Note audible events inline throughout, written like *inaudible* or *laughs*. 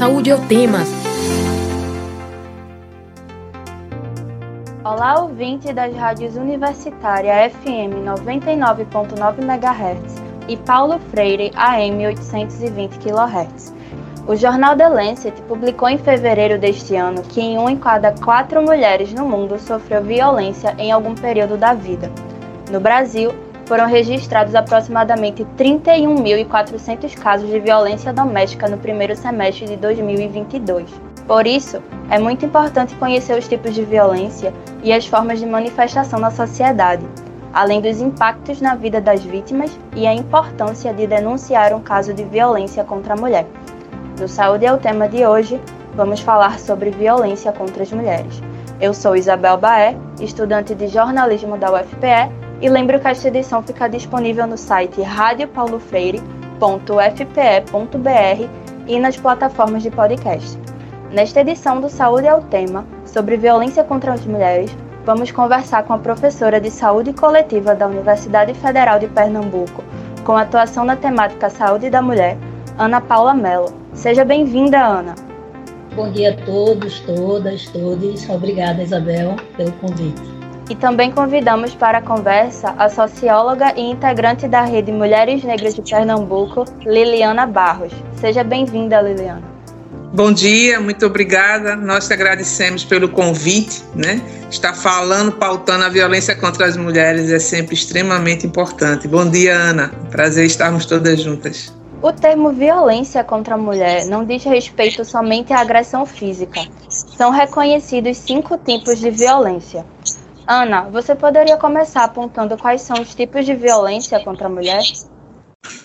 Saúde é o tema. Olá, ouvinte das rádios Universitária FM 99.9 MHz e Paulo Freire AM 820 kHz. O jornal The Lancet publicou em fevereiro deste ano que em uma em cada quatro mulheres no mundo sofreu violência em algum período da vida. No Brasil, foram registrados aproximadamente 31.400 casos de violência doméstica no primeiro semestre de 2022. Por isso, é muito importante conhecer os tipos de violência e as formas de manifestação na sociedade, além dos impactos na vida das vítimas e a importância de denunciar um caso de violência contra a mulher. No Saúde é o tema de hoje, vamos falar sobre violência contra as mulheres. Eu sou Isabel Baé, estudante de jornalismo da UFPE e lembro que esta edição fica disponível no site radiopaulofreire.fpe.br e nas plataformas de podcast. Nesta edição do Saúde é o Tema, sobre violência contra as mulheres, vamos conversar com a professora de Saúde Coletiva da Universidade Federal de Pernambuco, com atuação na temática Saúde da Mulher, Ana Paula Mello. Seja bem-vinda, Ana. Bom dia a todos, todas, todos. Obrigada, Isabel, pelo convite. E também convidamos para a conversa a socióloga e integrante da Rede Mulheres Negras de Pernambuco, Liliana Barros. Seja bem-vinda, Liliana. Bom dia, muito obrigada. Nós te agradecemos pelo convite, né? Estar falando, pautando a violência contra as mulheres é sempre extremamente importante. Bom dia, Ana. Prazer estarmos todas juntas. O termo violência contra a mulher não diz respeito somente à agressão física. São reconhecidos cinco tipos de violência. Ana, você poderia começar apontando quais são os tipos de violência contra a mulher?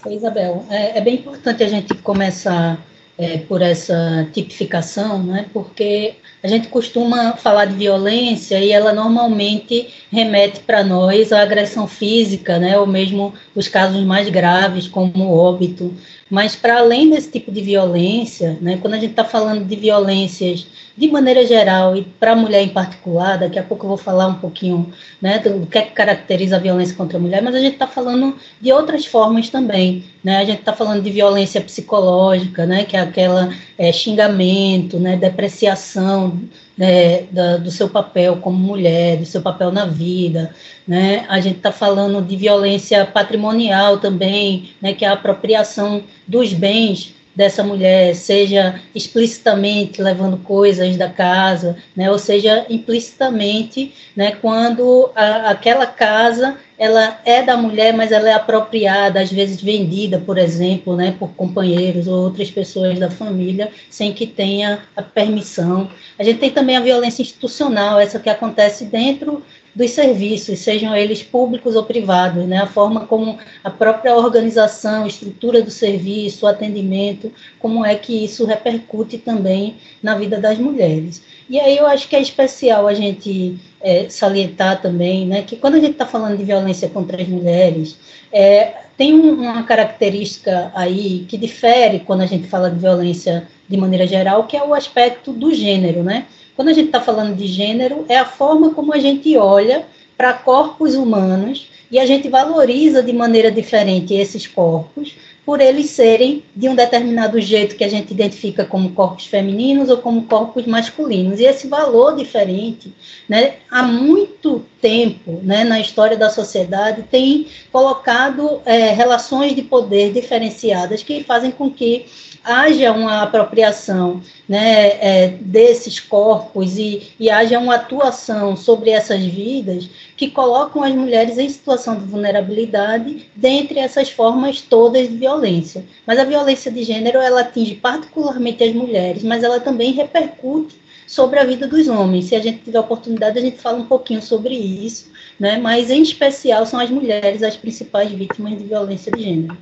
Isabel, é, é bem importante a gente começar é, por essa tipificação, né? porque a gente costuma falar de violência e ela normalmente remete para nós à agressão física, né? ou mesmo os casos mais graves, como óbito. Mas, para além desse tipo de violência, né, quando a gente está falando de violências de maneira geral e para a mulher em particular, daqui a pouco eu vou falar um pouquinho né, do que, é que caracteriza a violência contra a mulher, mas a gente está falando de outras formas também. Né? A gente está falando de violência psicológica, né, que é aquela é, xingamento, né, depreciação né, da, do seu papel como mulher, do seu papel na vida. Né? A gente está falando de violência patrimonial também, né, que é a apropriação dos bens dessa mulher, seja explicitamente levando coisas da casa, né, ou seja implicitamente, né, quando a, aquela casa ela é da mulher, mas ela é apropriada, às vezes vendida, por exemplo, né, por companheiros ou outras pessoas da família, sem que tenha a permissão. A gente tem também a violência institucional, essa que acontece dentro dos serviços, sejam eles públicos ou privados, né? a forma como a própria organização, estrutura do serviço, o atendimento, como é que isso repercute também na vida das mulheres. E aí eu acho que é especial a gente é, salientar também, né, que quando a gente está falando de violência contra as mulheres, é, tem uma característica aí que difere quando a gente fala de violência de maneira geral, que é o aspecto do gênero, né? Quando a gente está falando de gênero, é a forma como a gente olha para corpos humanos e a gente valoriza de maneira diferente esses corpos, por eles serem de um determinado jeito que a gente identifica como corpos femininos ou como corpos masculinos. E esse valor diferente, né, há muito tempo, né, na história da sociedade, tem colocado é, relações de poder diferenciadas que fazem com que haja uma apropriação né, é, desses corpos e, e haja uma atuação sobre essas vidas que colocam as mulheres em situação de vulnerabilidade dentre essas formas todas de violência. Mas a violência de gênero ela atinge particularmente as mulheres, mas ela também repercute sobre a vida dos homens. Se a gente tiver oportunidade, a gente fala um pouquinho sobre isso, né? mas em especial são as mulheres as principais vítimas de violência de gênero.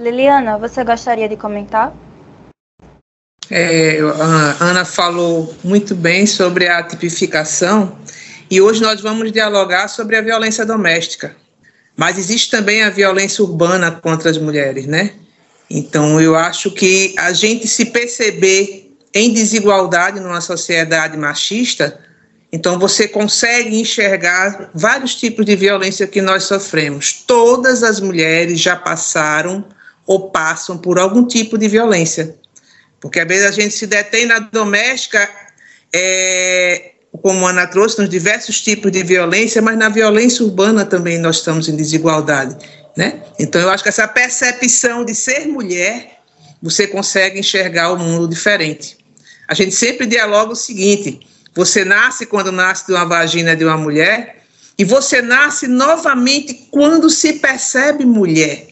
Liliana, você gostaria de comentar? É, a Ana falou muito bem sobre a tipificação e hoje nós vamos dialogar sobre a violência doméstica. Mas existe também a violência urbana contra as mulheres, né? Então eu acho que a gente se perceber em desigualdade numa sociedade machista, então você consegue enxergar vários tipos de violência que nós sofremos. Todas as mulheres já passaram ou passam por algum tipo de violência. Porque às vezes a gente se detém na doméstica, é, como a Ana trouxe, nos diversos tipos de violência, mas na violência urbana também nós estamos em desigualdade. Né? Então, eu acho que essa percepção de ser mulher, você consegue enxergar o mundo diferente. A gente sempre dialoga o seguinte: você nasce quando nasce de uma vagina de uma mulher, e você nasce novamente quando se percebe mulher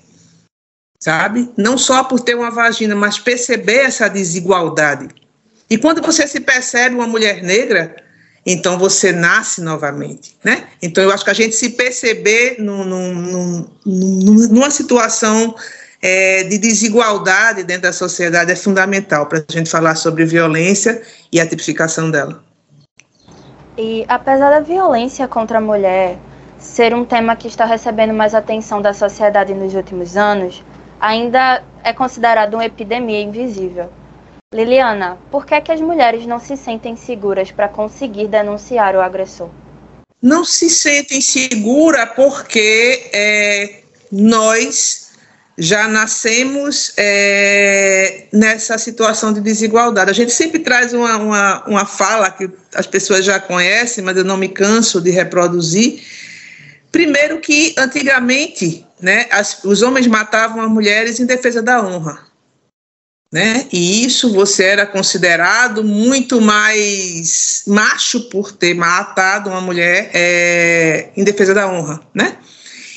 sabe? Não só por ter uma vagina, mas perceber essa desigualdade. E quando você se percebe uma mulher negra, então você nasce novamente, né? Então eu acho que a gente se perceber num, num, num, numa situação é, de desigualdade dentro da sociedade é fundamental para a gente falar sobre violência e a tipificação dela. E apesar da violência contra a mulher ser um tema que está recebendo mais atenção da sociedade nos últimos anos, ainda é considerado uma epidemia invisível. Liliana, por que, é que as mulheres não se sentem seguras para conseguir denunciar o agressor? Não se sentem seguras porque é, nós já nascemos é, nessa situação de desigualdade. A gente sempre traz uma, uma, uma fala que as pessoas já conhecem, mas eu não me canso de reproduzir. Primeiro que antigamente né, as, os homens matavam as mulheres em defesa da honra. Né? E isso você era considerado muito mais macho por ter matado uma mulher é, em defesa da honra, né?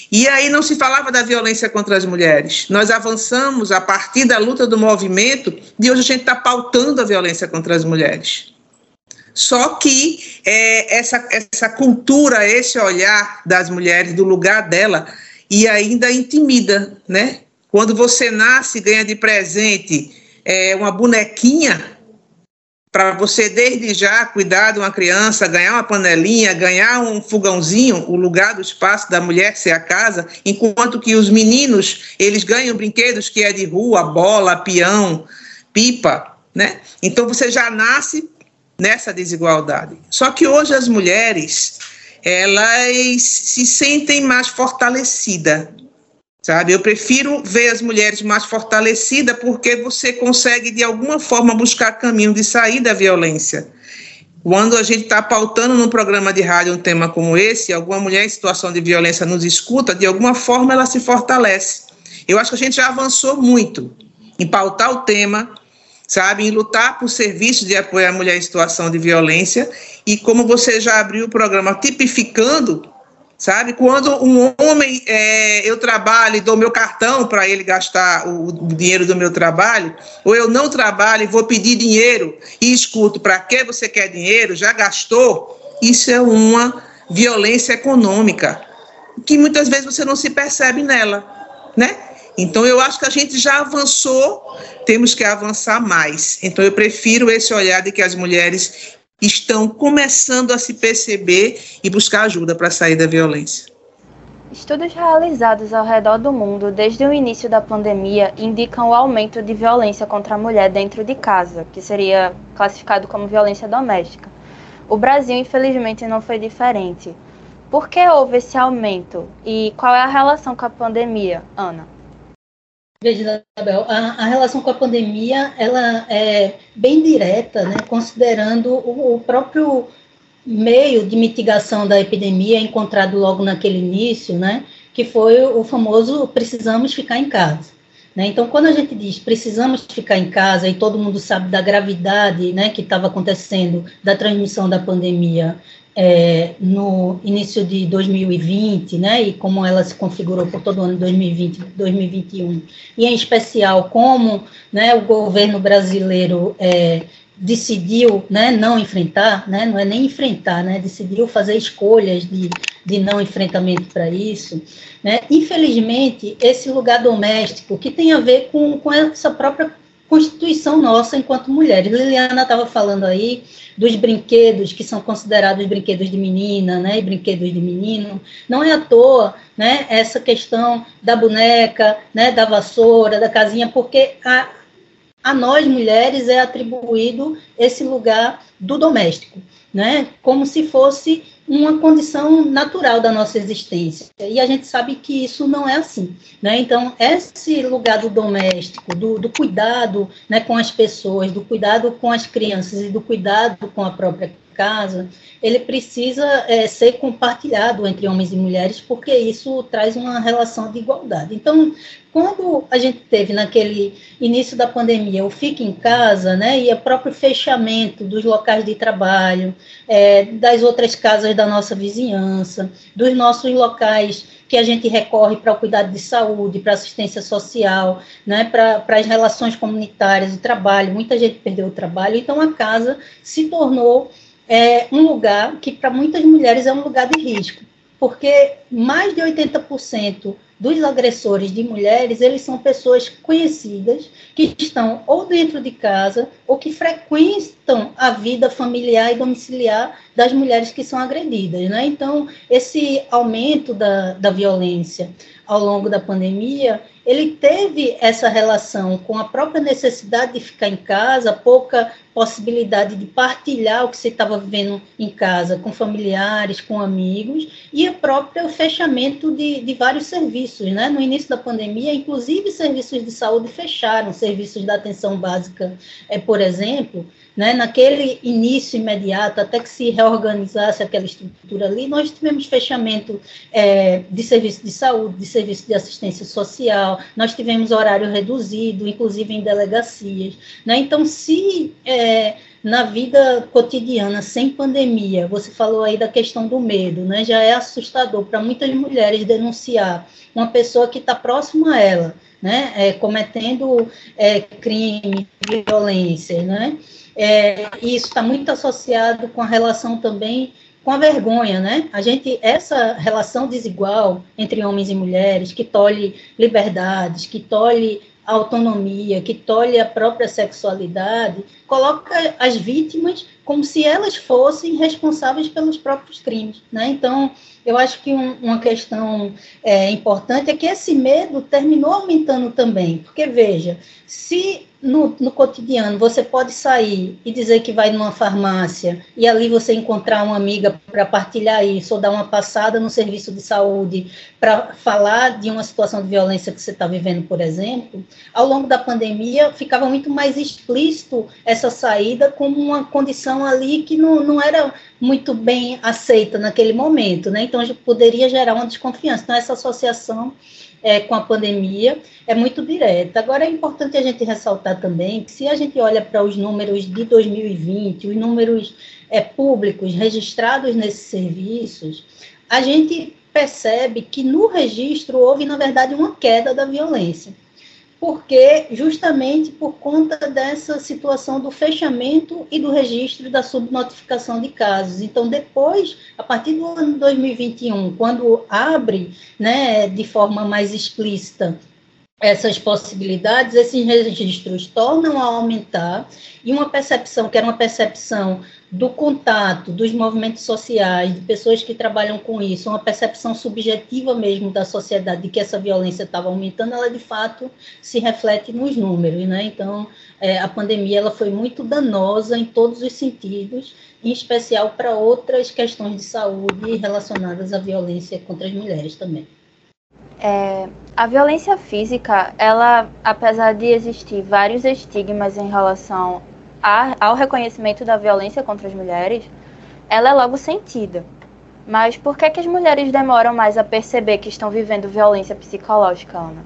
E aí não se falava da violência contra as mulheres. Nós avançamos a partir da luta do movimento e hoje a gente está pautando a violência contra as mulheres. Só que é, essa, essa cultura, esse olhar das mulheres, do lugar dela, e ainda intimida, né? Quando você nasce ganha de presente é, uma bonequinha, para você desde já cuidar de uma criança, ganhar uma panelinha, ganhar um fogãozinho, o lugar do espaço da mulher ser a casa, enquanto que os meninos, eles ganham brinquedos que é de rua, bola, peão, pipa, né? Então você já nasce nessa desigualdade. Só que hoje as mulheres, elas se sentem mais fortalecidas, sabe? Eu prefiro ver as mulheres mais fortalecidas porque você consegue, de alguma forma, buscar caminho de sair da violência. Quando a gente está pautando num programa de rádio um tema como esse, alguma mulher em situação de violência nos escuta, de alguma forma ela se fortalece. Eu acho que a gente já avançou muito em pautar o tema, sabe, em lutar por serviços de apoio à mulher em situação de violência. E como você já abriu o programa tipificando, sabe, quando um homem, é, eu trabalho e dou meu cartão para ele gastar o, o, dinheiro do meu trabalho, ou eu não trabalho e vou pedir dinheiro e escuto, para que você quer dinheiro? Já gastou? Isso é uma violência econômica, que muitas vezes você não se percebe nela, né? Então, eu acho que a gente já avançou, temos que avançar mais. Então, eu prefiro esse olhar de que as mulheres estão começando a se perceber e buscar ajuda para sair da violência. Estudos realizados ao redor do mundo desde o início da pandemia indicam o aumento de violência contra a mulher dentro de casa, que seria classificado como violência doméstica. O Brasil, infelizmente, não foi diferente. Por que houve esse aumento e qual é a relação com a pandemia, Ana? Veja, Isabel, a, a, relação com a pandemia ela é bem direta, né, considerando o, o, próprio meio de mitigação da epidemia encontrado logo naquele início, né, que foi o famoso precisamos ficar em casa. Né? Então, quando a gente diz precisamos ficar em casa e todo mundo sabe da gravidade né, que estava acontecendo da transmissão da pandemia é, no início de 2020, né, e como ela se configurou por todo o ano de 2020, 2021, e em especial como né, o governo brasileiro é, decidiu né, não enfrentar, né, não é nem enfrentar, né, decidiu fazer escolhas de, de não enfrentamento para isso. Né, infelizmente, esse lugar doméstico, que tem a ver com, com essa própria constituição nossa enquanto mulheres. Liliana estava falando aí dos brinquedos que são considerados brinquedos de menina, né, e brinquedos de menino. Não é à toa, né, essa questão da boneca, né, da vassoura, da casinha, porque a, a nós mulheres é atribuído esse lugar do doméstico, né, como se fosse uma condição natural da nossa existência. E a gente sabe que isso não é assim. Né? Então, esse lugar do doméstico, do, do cuidado né, com as pessoas, do cuidado com as crianças e do cuidado com a própria casa, ele precisa é, ser compartilhado entre homens e mulheres, porque isso traz uma relação de igualdade. Então, quando a gente teve naquele início da pandemia o fique em casa, né, e o próprio fechamento dos locais de trabalho, é, das outras casas da nossa vizinhança, dos nossos locais que a gente recorre para o cuidado de saúde, para assistência social, né, para as relações comunitárias, o trabalho, muita gente perdeu o trabalho, então a casa se tornou é, um lugar que para muitas mulheres é um lugar de risco, porque mais de 80% dos agressores de mulheres, eles são pessoas conhecidas que estão ou dentro de casa ou que frequentam a vida familiar e domiciliar das mulheres que são agredidas, né? Então, esse aumento da, da violência ao longo da pandemia, ele teve essa relação com a própria necessidade de ficar em casa, pouca possibilidade de partilhar o que você estava vivendo em casa com familiares, com amigos, e o próprio fechamento de, de vários serviços. Né? No início da pandemia, inclusive serviços de saúde fecharam, serviços da atenção básica, é, por exemplo, né? naquele início imediato, até que se reorganizasse aquela estrutura ali, nós tivemos fechamento é, de serviço de saúde, de serviço de assistência social, nós tivemos horário reduzido, inclusive em delegacias. Né? Então, se é, na vida cotidiana, sem pandemia, você falou aí da questão do medo, né? já é assustador para muitas mulheres denunciar uma pessoa que está próxima a ela, né? É, cometendo é, crime, violência, né? É, isso está muito associado com a relação também com a vergonha, né? A gente, essa relação desigual entre homens e mulheres, que tolhe liberdades, que tolhe autonomia, que tolhe a própria sexualidade, coloca as vítimas como se elas fossem responsáveis pelos próprios crimes, né? Então, eu acho que um, uma questão é, importante é que esse medo terminou aumentando também, porque veja, se no, no, cotidiano você pode sair e dizer que vai numa farmácia e ali você encontrar uma amiga para partilhar isso, ou dar uma passada no serviço de saúde para falar de uma situação de violência que você está vivendo, por exemplo, ao longo da pandemia ficava muito mais explícito essa saída como uma condição ali que não, não era muito bem aceita naquele momento, né? Então poderia gerar uma desconfiança. Então essa associação é, com a pandemia é muito direta. Agora, é importante a gente ressaltar também que, se a gente olha para os números de 2020, os números é, públicos registrados nesses serviços, a gente percebe que no registro houve, na verdade, uma queda da violência porque justamente por conta dessa situação do fechamento e do registro da subnotificação de casos. Então, depois, a partir do ano 2021, quando abre né, de forma mais explícita essas possibilidades, esses registros tornam a aumentar e uma percepção que era uma percepção do contato, dos movimentos sociais, de pessoas que trabalham com isso, uma percepção subjetiva mesmo da sociedade de que essa violência estava aumentando, ela de fato se reflete nos números, né? Então, é, a pandemia ela foi muito danosa em todos os sentidos, em especial para outras questões de saúde relacionadas à violência contra as mulheres também. É, a violência física, ela, apesar de existir vários estigmas em relação a, ao reconhecimento da violência contra as mulheres, ela é logo sentida. Mas por que, que as mulheres demoram mais a perceber que estão vivendo violência psicológica, Ana?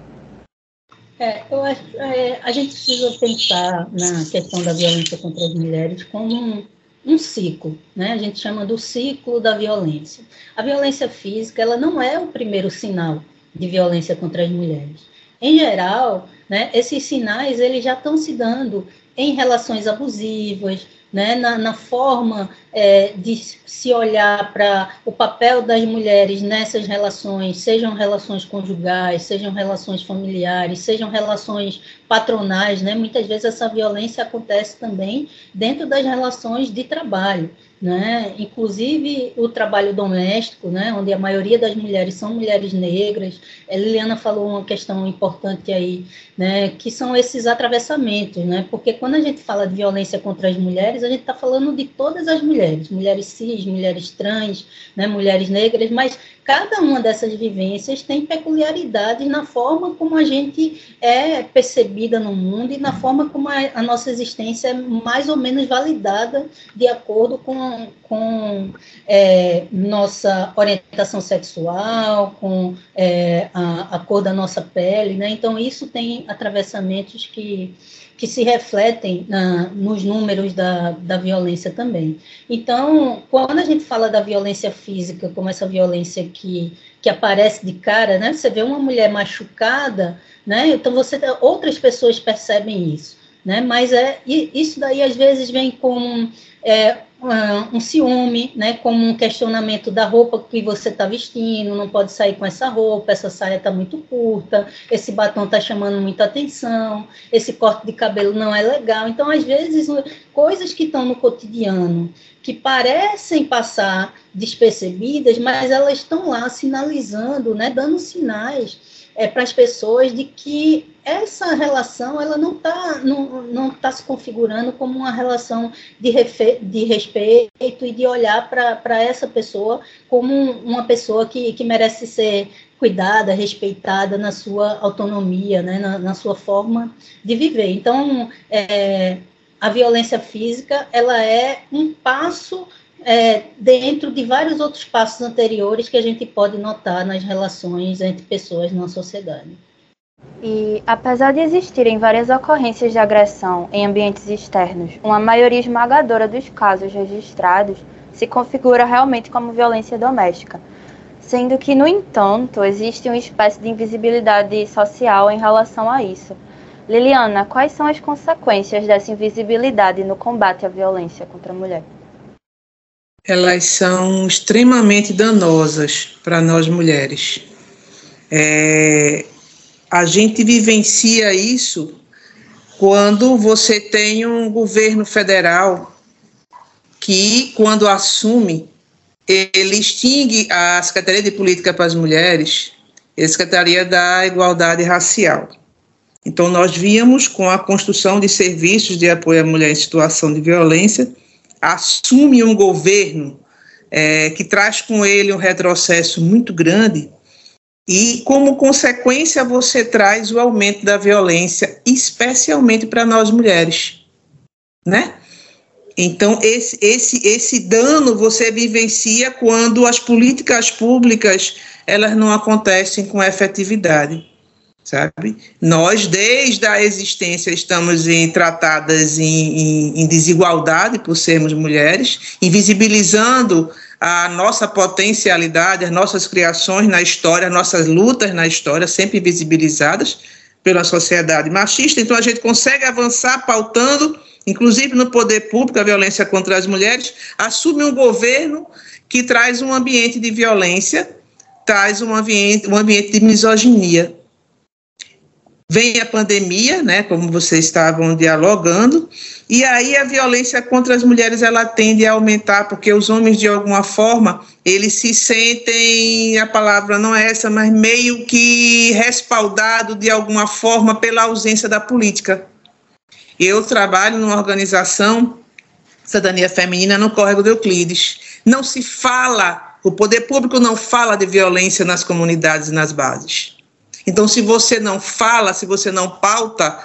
É, eu acho é, a gente precisa pensar na questão da violência contra as mulheres como um, um ciclo, né? A gente chama do ciclo da violência. A violência física, ela não é o primeiro sinal de violência contra as mulheres. Em geral, né, esses sinais eles já estão se dando em relações abusivas, né, na, na forma é, de se olhar para o papel das mulheres nessas relações, sejam relações conjugais, sejam relações familiares, sejam relações patronais, né? Muitas vezes essa violência acontece também dentro das relações de trabalho. né? Inclusive o trabalho doméstico, né? Onde a maioria das mulheres são mulheres negras. A Liliana falou uma questão importante aí, né? Que são esses atravessamentos, né? Porque quando a gente fala de violência contra as mulheres, a gente está falando de todas as mulheres, mulheres cis, mulheres trans, né? Mulheres negras, mas cada uma dessas vivências tem peculiaridades na forma como a gente é percebida no mundo e na forma como a, a nossa existência é mais ou menos validada de acordo com, com é, nossa orientação sexual, com é, a, a, cor da nossa pele, né? Então, isso tem atravessamentos que que se refletem na, nos números da, da violência também. Então, quando a gente fala da violência física, como essa violência que, que aparece de cara, né? Você vê uma mulher machucada, né? Então você outras pessoas percebem isso, né? Mas é isso daí às vezes vem com é, um ciúme, né, como um questionamento da roupa que você está vestindo, não pode sair com essa roupa, essa saia está muito curta, esse batom está chamando muita atenção, esse corte de cabelo não é legal. Então, às vezes, coisas que estão no cotidiano, que parecem passar despercebidas, mas elas estão lá sinalizando, né, dando sinais é, para as pessoas de que essa relação ela não está não, não tá se configurando como uma relação de, refe, de respeito e de olhar para essa pessoa como uma pessoa que, que merece ser cuidada, respeitada na sua autonomia, né, na, na sua forma de viver. Então, é, a violência física ela é um passo é, dentro de vários outros passos anteriores que a gente pode notar nas relações entre pessoas na sociedade. E, apesar de existirem várias ocorrências de agressão em ambientes externos, uma maioria esmagadora dos casos registrados se configura realmente como violência doméstica, sendo que, no entanto, existe uma espécie de invisibilidade social em relação a isso. Liliana, quais são as consequências dessa invisibilidade no combate à violência contra a mulher? elas são extremamente danosas para nós mulheres. É, a gente vivencia isso quando você tem um governo federal que, quando assume, ele extingue a Secretaria de Política para as Mulheres e a Secretaria da Igualdade Racial. Então, nós víamos com a construção de serviços de apoio à mulher em situação de violência assume um governo é, que traz com ele um retrocesso muito grande, e como consequência você traz o aumento da violência, especialmente para nós mulheres, né? Então esse, esse, esse dano você vivencia quando as políticas públicas elas não acontecem com efetividade sabe? Nós, desde a existência, estamos em, tratadas em, em, em, desigualdade por sermos mulheres, invisibilizando a nossa potencialidade, as nossas criações na história, as nossas lutas na história, sempre invisibilizadas pela sociedade machista. Então, a gente consegue avançar pautando, inclusive no poder público, a violência contra as mulheres, assume um governo que traz um ambiente de violência, traz um ambiente, um ambiente de misoginia Vem a pandemia, né, como vocês estavam dialogando, e aí a violência contra as mulheres ela tende a aumentar, porque os homens, de alguma forma, eles se sentem, a palavra não é essa, mas meio que respaldado de alguma forma pela ausência da política. Eu trabalho numa organização, Cidadania Feminina, no Córrego de Euclides. Não se fala, o poder público não fala de violência nas comunidades e nas bases. Então, se você não fala, se você não pauta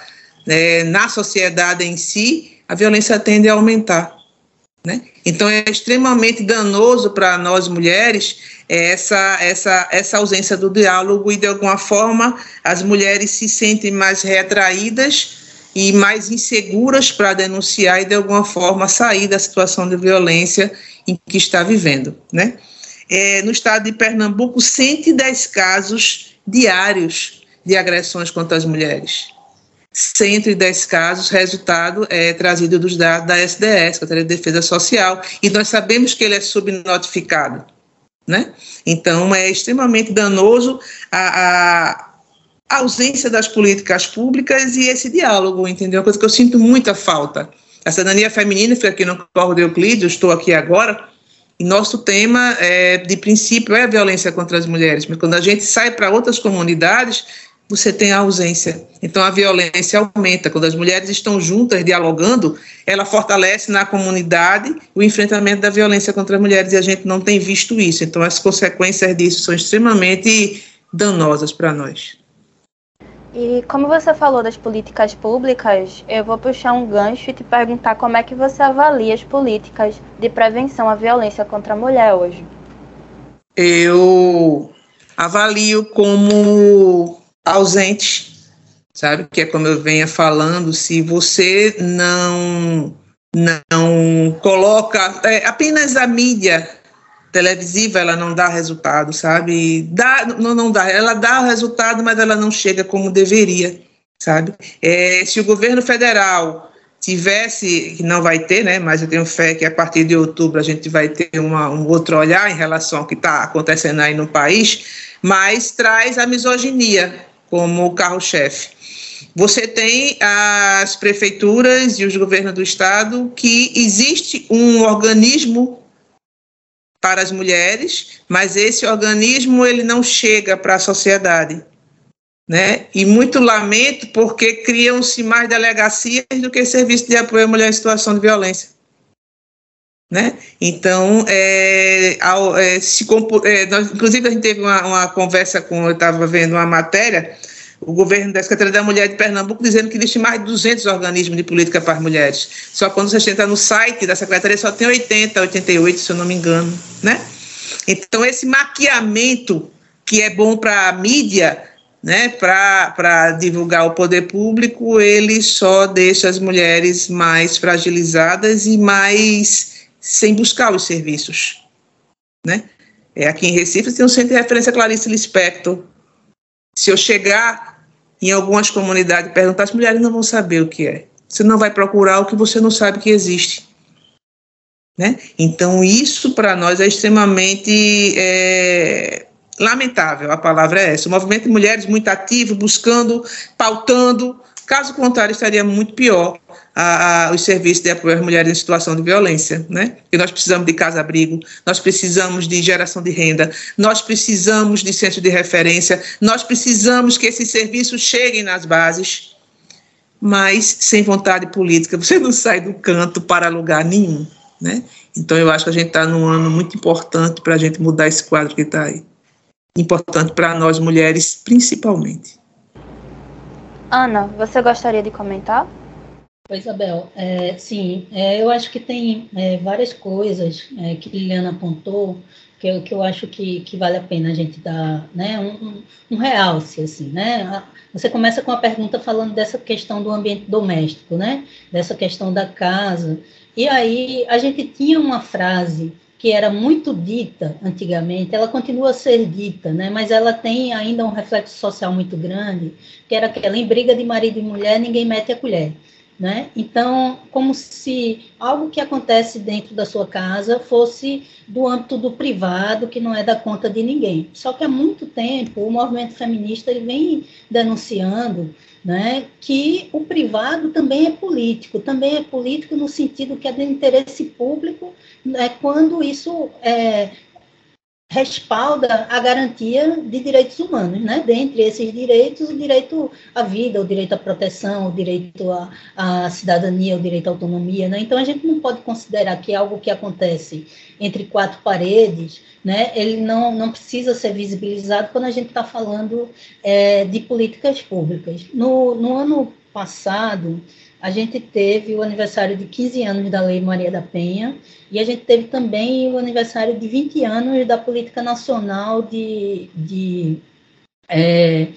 né, na sociedade em si, a violência tende a aumentar. Né? Então, é extremamente danoso para nós mulheres essa, essa, essa ausência do diálogo e, de alguma forma, as mulheres se sentem mais retraídas e mais inseguras para denunciar e, de alguma forma, sair da situação de violência em que está vivendo. Né? É, no estado de Pernambuco, 110 casos diários de agressões contra as mulheres. 110 casos, resultado é trazido dos dados da SDS, Secretaria de Defesa Social, e nós sabemos que ele é subnotificado. Né? Então, é extremamente danoso a, a ausência das políticas públicas e esse diálogo, entendeu? Uma coisa que eu sinto muita falta. A cidadania feminina fica aqui no Corpo de Euclides, eu estou aqui agora, e nosso tema, é, de princípio, é a violência contra as mulheres, mas quando a gente sai para outras comunidades, você tem a ausência. Então a violência aumenta. Quando as mulheres estão juntas, dialogando, ela fortalece na comunidade o enfrentamento da violência contra as mulheres e a gente não tem visto isso. Então as consequências disso são extremamente danosas para nós. E como você falou das políticas públicas, eu vou puxar um gancho e te perguntar como é que você avalia as políticas de prevenção à violência contra a mulher hoje. Eu avalio como ausente, sabe? Que é como eu venha falando, se você não não coloca é, apenas a mídia televisiva ela não dá resultado, sabe? Dá, não, não dá, ela dá resultado, mas ela não chega como deveria, sabe? É, se o governo federal tivesse, que não vai ter, né? Mas eu tenho fé que a partir de outubro a gente vai ter uma, um outro olhar em relação ao que está acontecendo aí no país, mas traz a misoginia, como carro-chefe. Você tem as prefeituras e os governos do estado que existe um organismo para as mulheres, mas esse organismo ele não chega para a sociedade, né? E muito lamento porque criam-se mais delegacias do que serviço de apoio à mulher em situação de violência. Né? Então, é, ao, é, se, é, nós, inclusive a gente teve uma, uma conversa com, eu estava vendo uma matéria, o governo da Secretaria da Mulher de Pernambuco dizendo que existe mais de 200 organismos de política para as mulheres. Só quando você entra no site da Secretaria só tem 80, 88, se eu não me engano, né? Então, esse maquiamento que é bom para a mídia, né, para divulgar o poder público, ele só deixa as mulheres mais fragilizadas e mais sem buscar os serviços. Né? É, aqui em Recife tem um centro de referência Clarice Lispector. Se eu chegar em algumas comunidades perguntar, as mulheres não vão saber o que é. Você não vai procurar o que você não sabe que existe. Né? Então, isso para nós é extremamente é, lamentável, a palavra é essa. O movimento de mulheres muito ativo, buscando, pautando, caso contrário, estaria muito pior a, a, os serviços de apoio às mulheres em situação de violência, né? E nós precisamos de casa-abrigo, nós precisamos de geração de renda, nós precisamos de centro de referência, nós precisamos que esses serviços cheguem nas bases, mas sem vontade política você não sai do canto para lugar nenhum, né? Então eu acho que a gente está num ano muito importante para a gente mudar esse quadro que está aí. Importante para nós mulheres, principalmente. Ana, você gostaria de comentar? Oi, Isabel. É, sim, é, eu acho que tem é, várias coisas é, que Liliana apontou que eu, que eu acho que, que vale a pena a gente dar né, um, um realce, assim, né? Você começa com a pergunta falando dessa questão do ambiente doméstico, né? Dessa questão da casa. E aí a gente tinha uma frase que era muito dita antigamente, ela continua a ser dita, né? mas ela tem ainda um reflexo social muito grande, que era aquela em briga de marido e mulher, ninguém mete a colher. Né? Então, como se algo que acontece dentro da sua casa fosse do âmbito do privado, que não é da conta de ninguém. Só que há muito tempo o movimento feminista ele vem denunciando né, que o privado também é político, também é político no sentido que é de interesse público, né, quando isso é, respalda a garantia de direitos humanos, né? Dentre esses direitos, o direito à vida, o direito à proteção, o direito à, à cidadania, o direito à autonomia, né? Então a gente não pode considerar que algo que acontece entre quatro paredes, né? Ele não, não precisa ser visibilizado quando a gente está falando é, de políticas públicas. No, no ano passado, a gente teve o aniversário de 15 anos da Lei Maria da Penha e a gente teve também o aniversário de 20 anos da Política Nacional de, de é,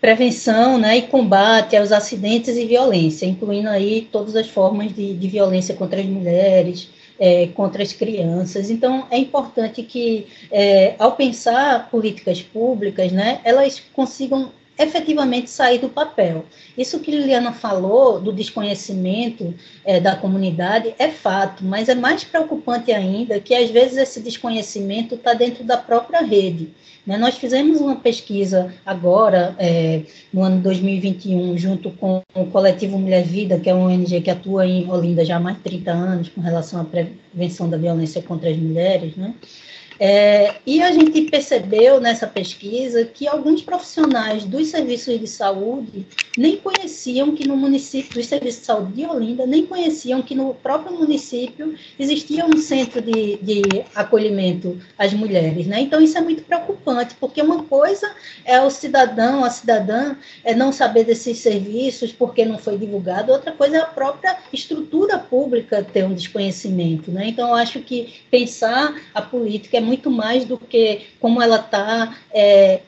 prevenção né, e combate aos acidentes e violência, incluindo aí todas as formas de, de violência contra as mulheres, é, contra as crianças. Então, é importante que, é, ao pensar políticas públicas, né, elas consigam efetivamente sair do papel. Isso que Liliana falou do desconhecimento é, da comunidade é fato, mas é mais preocupante ainda que às vezes esse desconhecimento está dentro da própria rede. Né? Nós fizemos uma pesquisa agora, é, no ano 2021, junto com o coletivo Mulher Vida, que é uma ONG que atua em Olinda já há mais de 30 anos com relação à prevenção da violência contra as mulheres, né? É, e a gente percebeu nessa pesquisa que alguns profissionais dos serviços de saúde nem conheciam que no município, dos serviços de saúde de Olinda, nem conheciam que no próprio município existia um centro de, de acolhimento às mulheres. Né? Então, isso é muito preocupante, porque uma coisa é o cidadão, a cidadã, é não saber desses serviços porque não foi divulgado, outra coisa é a própria estrutura pública ter um desconhecimento. Né? Então, acho que pensar a política é muito mais do que como ela está é,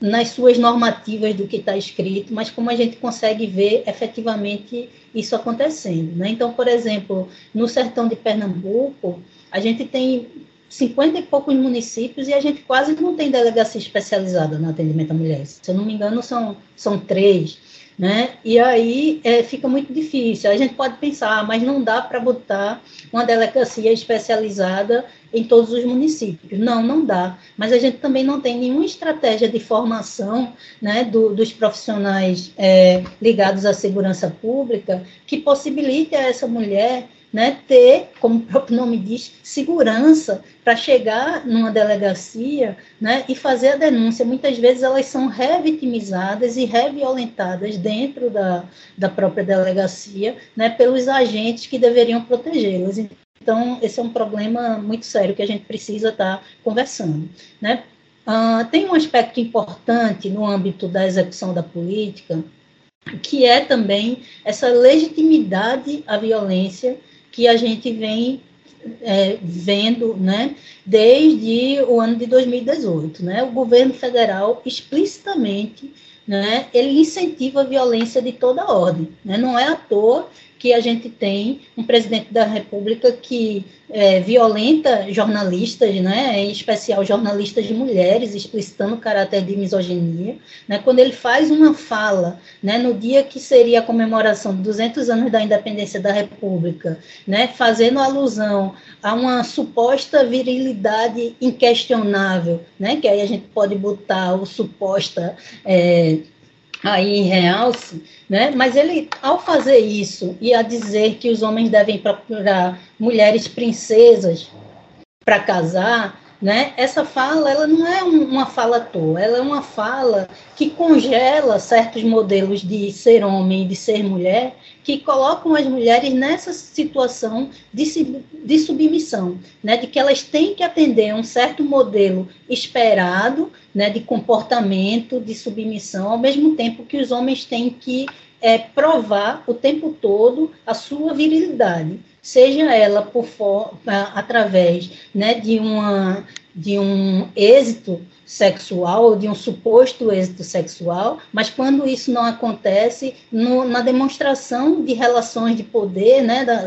nas suas normativas do que está escrito, mas como a gente consegue ver efetivamente isso acontecendo. Né? Então, por exemplo, no sertão de Pernambuco, a gente tem 50 e poucos municípios e a gente quase não tem delegacia especializada no atendimento à mulher. Se eu não me engano, são, são três. Né? E aí é, fica muito difícil. A gente pode pensar, mas não dá para botar uma delegacia especializada em todos os municípios. Não, não dá. Mas a gente também não tem nenhuma estratégia de formação né, do, dos profissionais é, ligados à segurança pública que possibilite a essa mulher né, ter, como o próprio nome diz, segurança para chegar numa delegacia né, e fazer a denúncia. Muitas vezes elas são revitimizadas e reviolentadas dentro da, da própria delegacia né, pelos agentes que deveriam protegê-las. Então, esse é um problema muito sério que a gente precisa estar tá conversando. Né? Uh, tem um aspecto importante no âmbito da execução da política, que é também essa legitimidade à violência que a gente vem é, vendo né, desde o ano de 2018. Né? O governo federal explicitamente né, ele incentiva a violência de toda ordem. Né? Não é à toa que a gente tem um presidente da República que é, violenta jornalistas, né, em especial jornalistas de mulheres, explicitando o caráter de misoginia, né, quando ele faz uma fala, né, no dia que seria a comemoração de 200 anos da independência da República, né, fazendo alusão a uma suposta virilidade inquestionável, né, que aí a gente pode botar o suposta é, aí em realce, né? Mas ele, ao fazer isso e a dizer que os homens devem procurar mulheres princesas para casar, né? Essa fala, ela não é uma fala à toa, ela é uma fala que congela certos modelos de ser homem e de ser mulher, que colocam as mulheres nessa situação de, de submissão, né? De que elas têm que atender a um certo modelo esperado, né? De comportamento, de submissão, ao mesmo tempo que os homens têm que é, provar o tempo todo a sua virilidade seja ela por através né, de, uma, de um êxito sexual ou de um suposto êxito sexual, mas quando isso não acontece, no, na demonstração de relações de poder, né, da,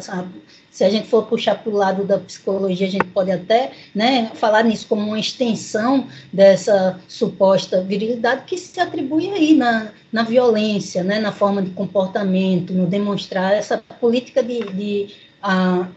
se a gente for puxar para o lado da psicologia, a gente pode até né, falar nisso como uma extensão dessa suposta virilidade que se atribui aí na, na violência, né, na forma de comportamento, no demonstrar essa política de, de a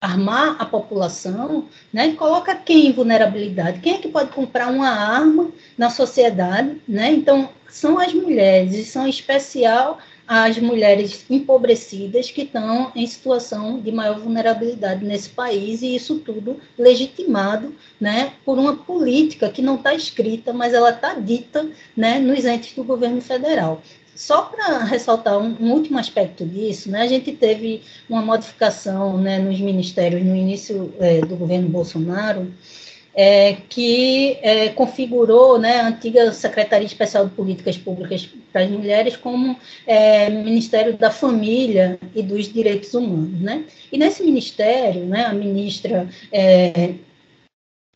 armar a população, né, coloca quem em vulnerabilidade? Quem é que pode comprar uma arma na sociedade? Né? Então, são as mulheres, e são especial as mulheres empobrecidas que estão em situação de maior vulnerabilidade nesse país, e isso tudo legitimado né, por uma política que não está escrita, mas ela está dita né, nos entes do governo federal. Só para ressaltar um, um, último aspecto disso, né, a gente teve uma modificação né, nos ministérios no início é, do governo Bolsonaro, é, que é, configurou né, a antiga Secretaria Especial de Políticas Públicas para as Mulheres como é, Ministério da Família e dos Direitos Humanos. Né? E nesse ministério, né, a ministra é,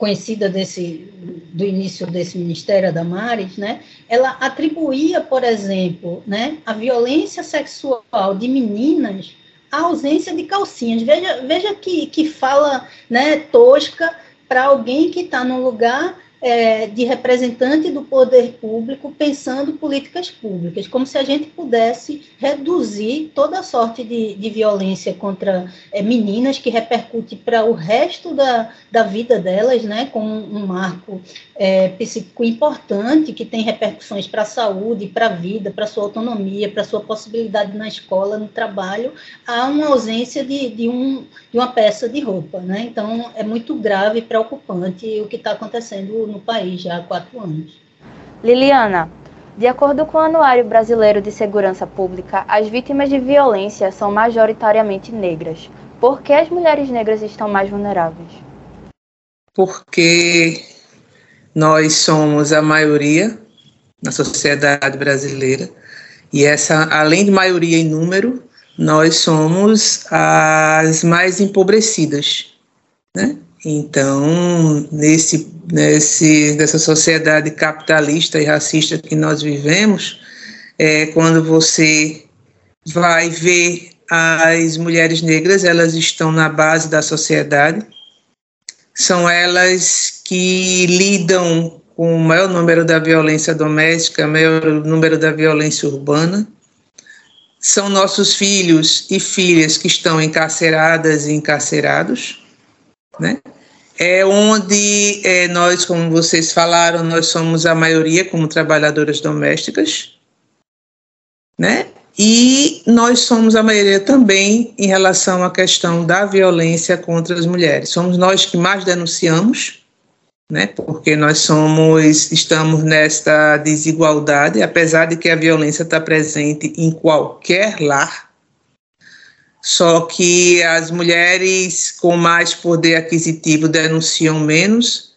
conhecida desse, do início desse ministério, a Damares, né, ela atribuía, por exemplo, né, a violência sexual de meninas à ausência de calcinhas. Veja, veja que, que fala né, tosca para alguém que está num lugar é, de representante do poder público pensando políticas públicas, como se a gente pudesse reduzir toda sorte de, de violência contra é, meninas que repercute para o resto da, da vida delas, né, com um marco é, psíquico importante que tem repercussões para a saúde, para a vida, para a sua autonomia, para a sua possibilidade na escola, no trabalho, há uma ausência de, de, um, de uma peça de roupa. Né? Então, é muito grave e preocupante o que está acontecendo no país já há quatro anos. Liliana, de acordo com o Anuário Brasileiro de Segurança Pública, as vítimas de violência são majoritariamente negras. Por que as mulheres negras estão mais vulneráveis? Porque nós somos a maioria na sociedade brasileira e essa, além de maioria em número, nós somos as mais empobrecidas, né? Então, nesse, nesse, nessa sociedade capitalista e racista que nós vivemos, é, quando você vai ver as mulheres negras, elas estão na base da sociedade, são elas que lidam com o maior número da violência doméstica, maior número da violência urbana. São nossos filhos e filhas que estão encarceradas e encarcerados, né? É onde é, nós, como vocês falaram, nós somos a maioria como trabalhadoras domésticas, né? E nós somos a maioria também em relação à questão da violência contra as mulheres. Somos nós que mais denunciamos, né? Porque nós somos, estamos nesta desigualdade, apesar de que a violência está presente em qualquer lar. Só que as mulheres com mais poder aquisitivo denunciam menos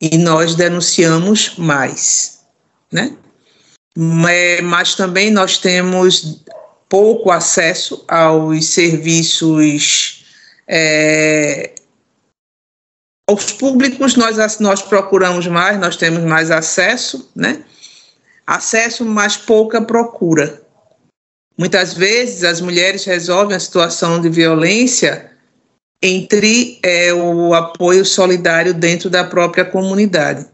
e nós denunciamos mais, né? Mas também nós temos pouco acesso aos serviços é, aos públicos nós, nós procuramos mais, nós temos mais acesso, né? Acesso, mas pouca procura. Muitas vezes as mulheres resolvem a situação de violência entre é, o apoio solidário dentro da própria comunidade.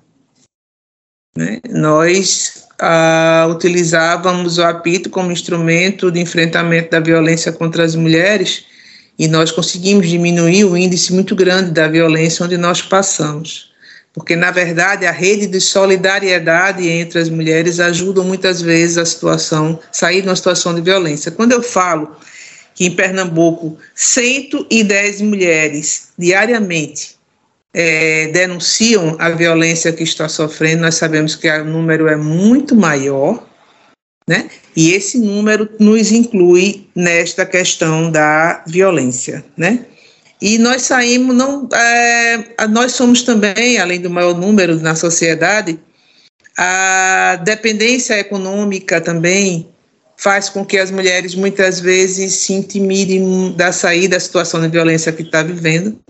Né? Nós ah, utilizávamos o apito como instrumento de enfrentamento da violência contra as mulheres e nós conseguimos diminuir o índice muito grande da violência onde nós passamos. Porque, na verdade, a rede de solidariedade entre as mulheres ajuda muitas vezes a situação, sair de uma situação de violência. Quando eu falo que em Pernambuco 110 mulheres diariamente é, denunciam a violência que está sofrendo, nós sabemos que o número é muito maior, né? E esse número nos inclui nesta questão da violência, né? E nós saímos, não, é, nós somos também, além do maior número na sociedade, a dependência econômica também faz com que as mulheres muitas vezes se intimidem da saída da situação de violência que está vivendo.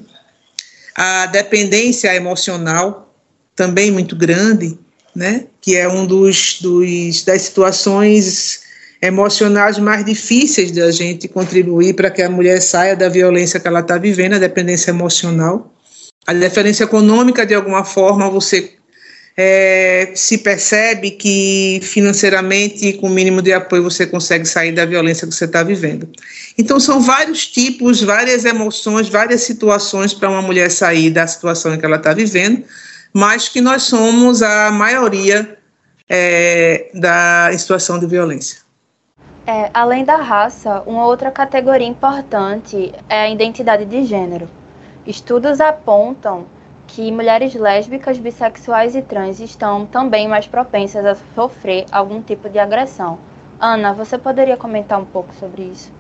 A dependência emocional também muito grande, né? Que é um dos, dos das situações emocionais mais difíceis da gente contribuir para que a mulher saia da violência que ela está vivendo, a dependência emocional. A dependência econômica, de alguma forma, você é, se percebe que financeiramente, com o mínimo de apoio, você consegue sair da violência que você está vivendo. Então, são vários tipos, várias emoções, várias situações para uma mulher sair da situação em que ela está vivendo, mas que nós somos a maioria é, da situação de violência. É, além da raça, uma outra categoria importante é a identidade de gênero. Estudos apontam que mulheres lésbicas, bissexuais e trans estão também mais propensas a sofrer algum tipo de agressão. Ana, você poderia comentar um pouco sobre isso?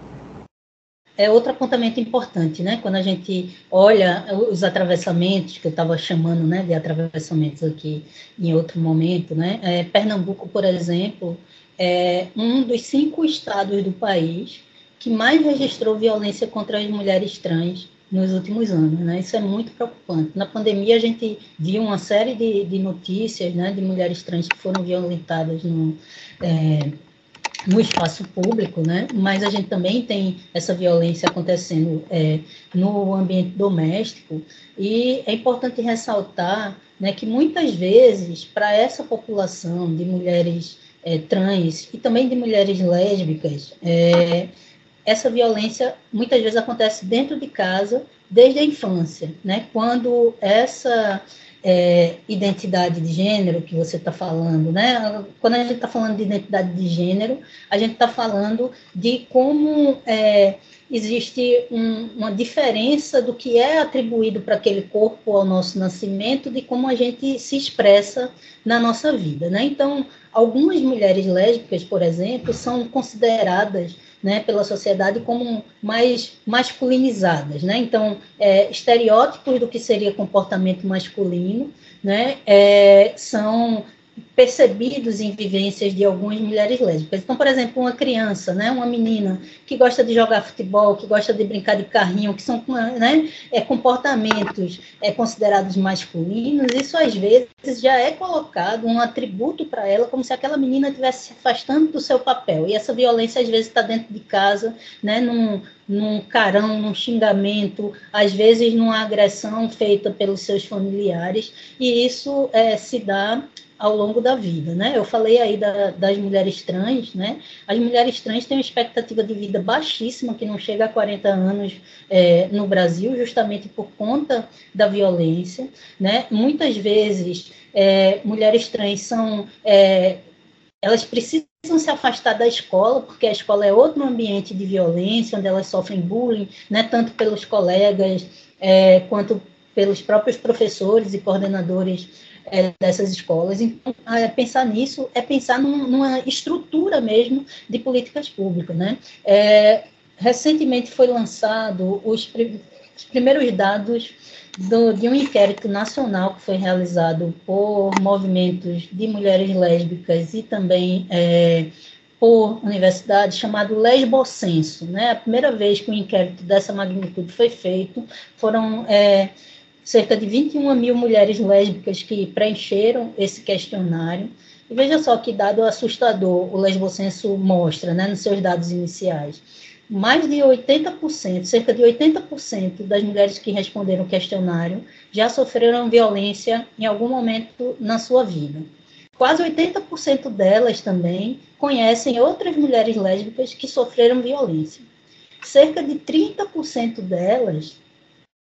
é outro apontamento importante, né? Quando a gente olha os atravessamentos, que eu estava chamando né, de atravessamentos aqui em outro momento, né? É, Pernambuco, por exemplo, é um dos cinco estados do país que mais registrou violência contra as mulheres trans nos últimos anos, né? Isso é muito preocupante. Na pandemia, a gente viu uma série de, de notícias, né, de mulheres trans que foram violentadas no, é, no espaço público, né? Mas a gente também tem essa violência acontecendo é, no ambiente doméstico e é importante ressaltar, né, que muitas vezes para essa população de mulheres é, trans e também de mulheres lésbicas, é, essa violência muitas vezes acontece dentro de casa desde a infância, né? Quando essa é, identidade de gênero que você está falando, né? Quando a gente está falando de identidade de gênero, a gente está falando de como é, existe um, uma diferença do que é atribuído para aquele corpo ao nosso nascimento, de como a gente se expressa na nossa vida, né? Então, algumas mulheres lésbicas, por exemplo, são consideradas né, pela sociedade como mais masculinizadas, né? Então, é, estereótipos do que seria comportamento masculino, né, é, são percebidos em vivências de algumas mulheres lésbicas. Então, por exemplo, uma criança, né, uma menina que gosta de jogar futebol, que gosta de brincar de carrinho, que são né, é, comportamentos é, considerados masculinos, isso às vezes já é colocado um atributo para ela, como se aquela menina estivesse se afastando do seu papel. E essa violência às vezes está dentro de casa, né, num, num carão, num xingamento, às vezes numa agressão feita pelos seus familiares, e isso é, se dá ao longo da vida, né? Eu falei aí da, das mulheres trans, né? As mulheres trans têm uma expectativa de vida baixíssima, que não chega a 40 anos é, no Brasil, justamente por conta da violência, né? Muitas vezes, é, mulheres trans são... É, elas precisam se afastar da escola, porque a escola é outro ambiente de violência, onde elas sofrem bullying, né? Tanto pelos colegas, é, quanto pelos próprios professores e coordenadores é, dessas escolas. Então, é, pensar nisso é pensar num, numa estrutura mesmo de políticas públicas. Né? É, recentemente foi lançado os, os primeiros dados do, de um inquérito nacional que foi realizado por movimentos de mulheres lésbicas e também é, por universidades chamado Lesbocenso. Né? A primeira vez que um inquérito dessa magnitude foi feito, foram é, cerca de 21 mil mulheres lésbicas que preencheram esse questionário. E veja só que dado assustador o Lesbocenso mostra, né, nos seus dados iniciais. Mais de 80%, cerca de 80% das mulheres que responderam o questionário já sofreram violência em algum momento na sua vida. Quase 80% delas também conhecem outras mulheres lésbicas que sofreram violência. Cerca de 30% delas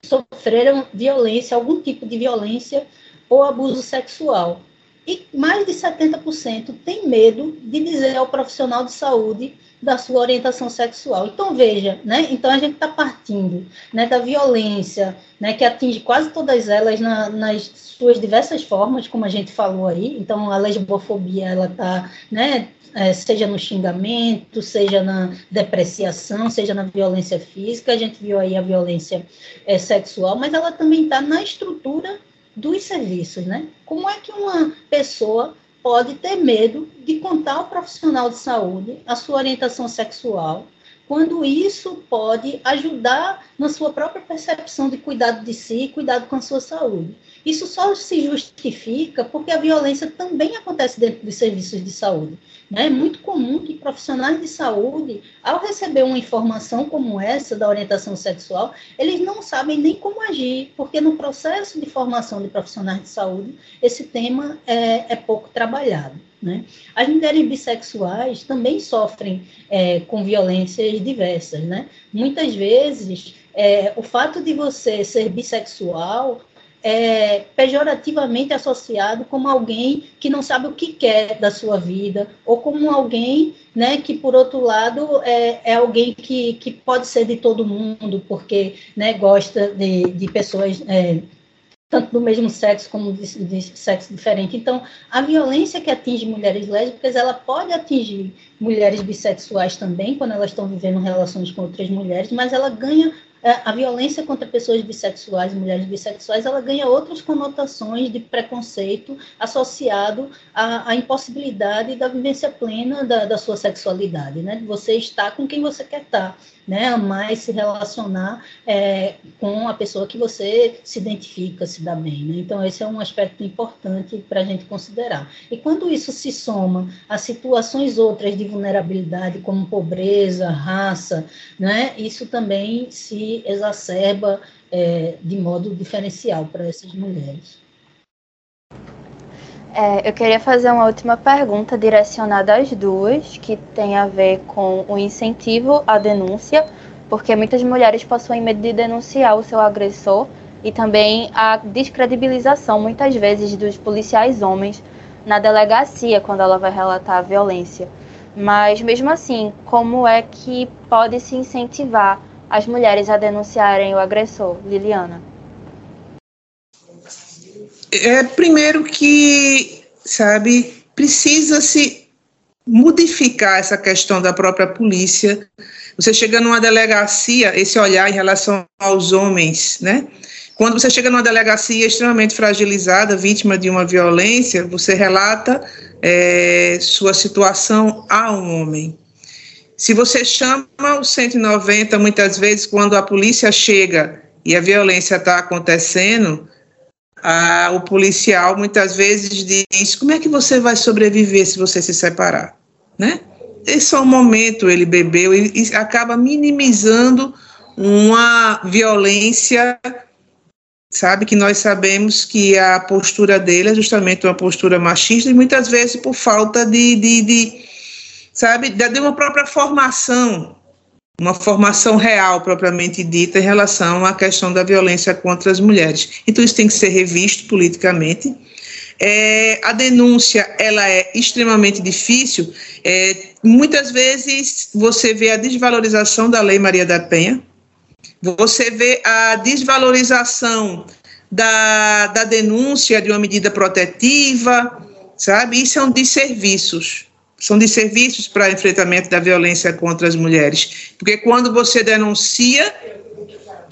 sofreram violência, algum tipo de violência ou abuso sexual. E mais de 70% tem medo de dizer ao profissional de saúde da sua orientação sexual. Então, veja, né? Então, a gente está partindo né, da violência, né, que atinge quase todas elas na, nas suas diversas formas, como a gente falou aí. Então, a lesbofobia, ela está né, é, seja no xingamento, seja na depreciação, seja na violência física, a gente viu aí a violência é, sexual, mas ela também está na estrutura dos serviços, né? Como é que uma pessoa pode ter medo de contar ao profissional de saúde a sua orientação sexual, quando isso pode ajudar na sua própria percepção de cuidado de si cuidado com a sua saúde. Isso só se justifica porque a violência também acontece dentro dos serviços de saúde. Né? É muito comum que profissionais de saúde, ao receber uma informação como essa da orientação sexual, eles não sabem nem como agir, porque no processo de formação de profissionais de saúde, esse tema é, é pouco trabalhado. Né? As mulheres bissexuais também sofrem é, com violências diversas. Né? Muitas vezes, é, o fato de você ser bissexual é, pejorativamente associado como alguém que não sabe o que quer da sua vida, ou como alguém né, que, por outro lado, é, é alguém que, que pode ser de todo mundo, porque né, gosta de, de pessoas. É, tanto do mesmo sexo como de, de, sexo diferente. Então, a violência que atinge mulheres lésbicas, ela pode atingir mulheres bissexuais também, quando elas estão vivendo relações com outras mulheres, mas ela ganha é, a violência contra pessoas bissexuais, mulheres bissexuais, ela ganha outras conotações de preconceito associado à, à impossibilidade da vivência plena da, da, sua sexualidade, né? De você estar com quem você quer estar, né? Amar e se relacionar é, com a pessoa que você se identifica, se dá bem, né? Então, esse é um aspecto importante para a gente considerar. E quando isso se soma a situações outras de vulnerabilidade, como pobreza, raça, né? Isso também se exacerba é, de modo diferencial para essas mulheres. É, eu queria fazer uma última pergunta direcionada às duas, que tem a ver com o incentivo à denúncia, porque muitas mulheres possuem medo de denunciar o seu agressor e também a descredibilização, muitas vezes, dos policiais homens na delegacia quando ela vai relatar a violência. Mas mesmo assim, como é que pode se incentivar as mulheres a denunciarem o agressor, Liliana? É, primeiro que, sabe, precisa se modificar essa questão da própria polícia. Você chega numa delegacia, esse olhar em relação aos homens, né? Quando você chega numa delegacia extremamente fragilizada, vítima de uma violência, você relata é, sua situação a um homem. Se você chama o 190, muitas vezes, quando a polícia chega e a violência está acontecendo, a, o policial muitas vezes diz: como é que você vai sobreviver se você se separar? Né? Esse é o momento, ele bebeu e, e acaba minimizando uma violência, sabe? Que nós sabemos que a postura dele é justamente uma postura machista e muitas vezes por falta de, de, de sabe, de uma própria formação, uma formação real propriamente dita em relação à questão da violência contra as mulheres. Então isso tem que ser revisto politicamente. É, a denúncia ela é extremamente difícil. É, muitas vezes você vê a desvalorização da Lei Maria da Penha, você vê a desvalorização da, da denúncia de uma medida protetiva, sabe? Isso é um desserviços são de serviços para enfrentamento da violência contra as mulheres. Porque quando você denuncia,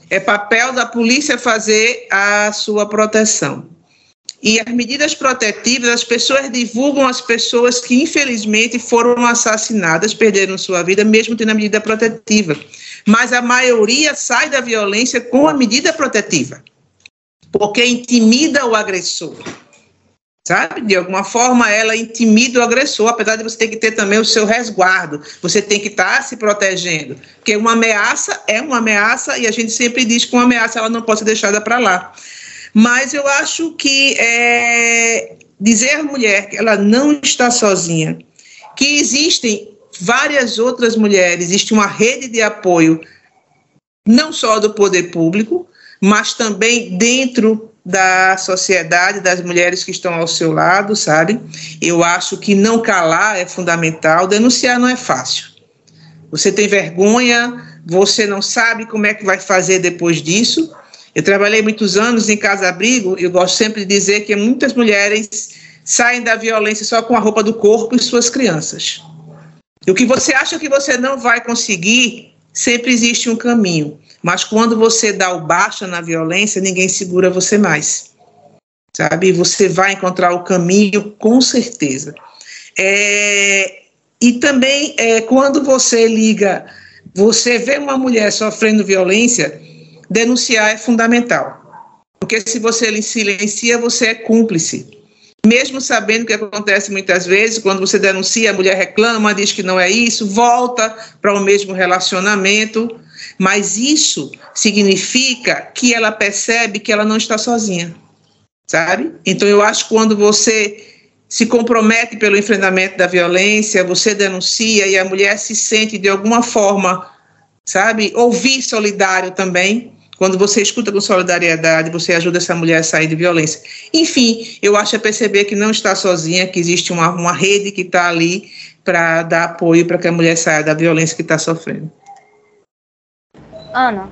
é papel da polícia fazer a sua proteção. E as medidas protetivas, as pessoas divulgam as pessoas que infelizmente foram assassinadas, perderam sua vida, mesmo tendo a medida protetiva. Mas a maioria sai da violência com a medida protetiva, porque intimida o agressor sabe? De alguma forma ela intimida o agressor, apesar de você ter que ter também o seu resguardo, você tem que estar tá se protegendo, porque uma ameaça é uma ameaça e a gente sempre diz que uma ameaça ela não pode ser deixada para lá. Mas eu acho que é, dizer à mulher que ela não está sozinha, que existem várias outras mulheres, existe uma rede de apoio, não só do poder público, mas também dentro da sociedade, das mulheres que estão ao seu lado, sabe? Eu acho que não calar é fundamental, denunciar não é fácil. Você tem vergonha, você não sabe como é que vai fazer depois disso. Eu trabalhei muitos anos em casa-abrigo, eu gosto sempre de dizer que muitas mulheres saem da violência só com a roupa do corpo e suas crianças. E o que você acha que você não vai conseguir, sempre existe um caminho. Mas quando você dá o baixa na violência, ninguém segura você mais. Sabe? Você vai encontrar o caminho com certeza. É, e também, é, quando você liga, você vê uma mulher sofrendo violência, denunciar é fundamental. Porque se você silencia, você é cúmplice. Mesmo sabendo que acontece muitas vezes, quando você denuncia, a mulher reclama, diz que não é isso, volta para o mesmo relacionamento mas isso significa que ela percebe que ela não está sozinha, sabe? Então eu acho que quando você se compromete pelo enfrentamento da violência, você denuncia e a mulher se sente de alguma forma, sabe, ouvir solidário também. Quando você escuta com solidariedade, você ajuda essa mulher a sair de violência. Enfim, eu acho é perceber que não está sozinha, que existe uma, uma rede que está ali para dar apoio para que a mulher saia da violência que está sofrendo. Ana.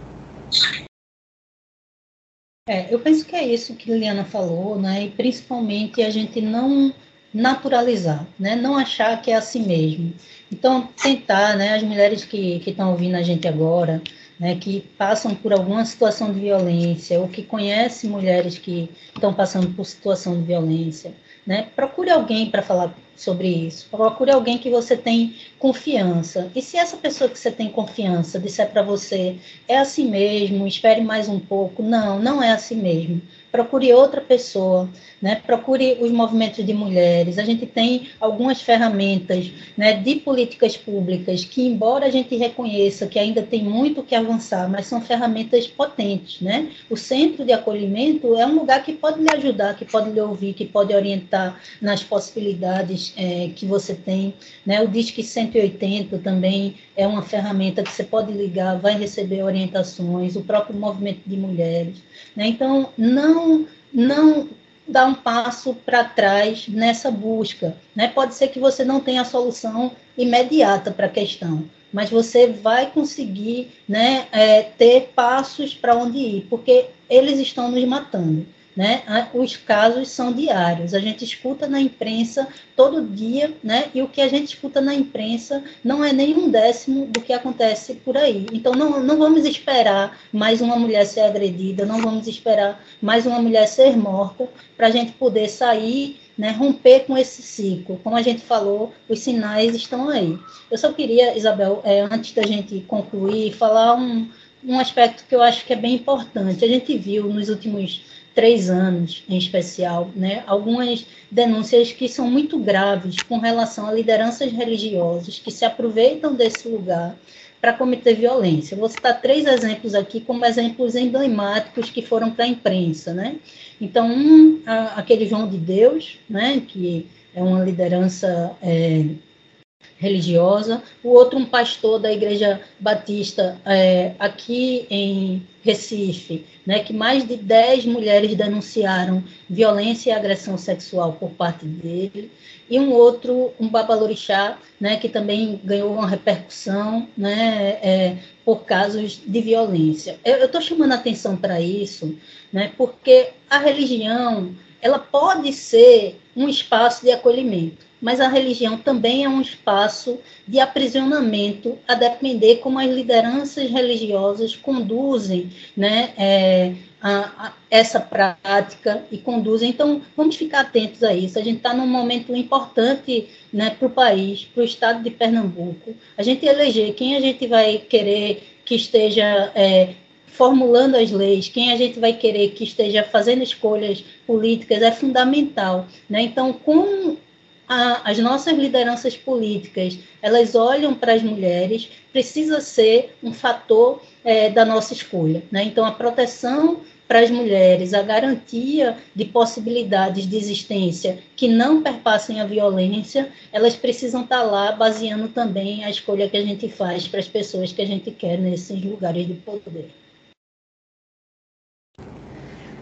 É, eu penso que é isso que Liliana falou, né? E principalmente a gente não naturalizar, né? Não achar que é assim mesmo. Então, tentar, né? As mulheres que estão ouvindo a gente agora, né? Que passam por alguma situação de violência ou que conhecem mulheres que estão passando por situação de violência, né? Procure alguém para falar sobre isso. Procure alguém que você tem confiança. E se essa pessoa que você tem confiança disser para você é assim mesmo, espere mais um pouco, não, não é assim mesmo procure outra pessoa, né? procure os movimentos de mulheres. A gente tem algumas ferramentas né, de políticas públicas que, embora a gente reconheça que ainda tem muito que avançar, mas são ferramentas potentes. Né? O centro de acolhimento é um lugar que pode lhe ajudar, que pode lhe ouvir, que pode orientar nas possibilidades é, que você tem. Né? O Disque 180 também é uma ferramenta que você pode ligar, vai receber orientações, o próprio movimento de mulheres. Né? Então, não, não dar um passo para trás nessa busca. Né? Pode ser que você não tenha a solução imediata para a questão, mas você vai conseguir né, é, ter passos para onde ir, porque eles estão nos matando né? Os casos são diários. A gente escuta na imprensa todo dia, né? E o que a gente escuta na imprensa não é nem um décimo do que acontece por aí. Então não, não vamos esperar mais uma mulher ser agredida, não vamos esperar mais uma mulher ser morta para a gente poder sair né, romper com esse ciclo. Como a gente falou, os sinais estão aí. Eu só queria, Isabel, é, antes da gente concluir, falar um, um aspecto que eu acho que é bem importante. A gente viu nos últimos três anos, em especial, né, algumas denúncias que são muito graves com relação a lideranças religiosas que se aproveitam desse lugar para cometer violência. Vou citar três exemplos aqui como exemplos emblemáticos que foram para a imprensa, né? Então, um, a, aquele João de Deus, né, que é uma liderança é, religiosa, o outro um pastor da Igreja Batista é, aqui em Recife, né, que mais de 10 mulheres denunciaram violência e agressão sexual por parte dele, e um outro, um babalorixá, né, que também ganhou uma repercussão né, é, por casos de violência. Eu estou chamando atenção para isso, né, porque a religião ela pode ser um espaço de acolhimento mas a religião também é um espaço de aprisionamento, a depender como as lideranças religiosas conduzem né, é, a, a essa prática e conduzem. Então, vamos ficar atentos a isso. A gente está num momento importante né, para o país, para o estado de Pernambuco. A gente eleger quem a gente vai querer que esteja é, formulando as leis, quem a gente vai querer que esteja fazendo escolhas políticas é fundamental. Né? Então, com a, as nossas lideranças políticas elas olham para as mulheres, precisa ser um fator é, da nossa escolha. Né? Então, a proteção para as mulheres, a garantia de possibilidades de existência que não perpassem a violência, elas precisam estar lá baseando também a escolha que a gente faz para as pessoas que a gente quer nesses lugares de poder.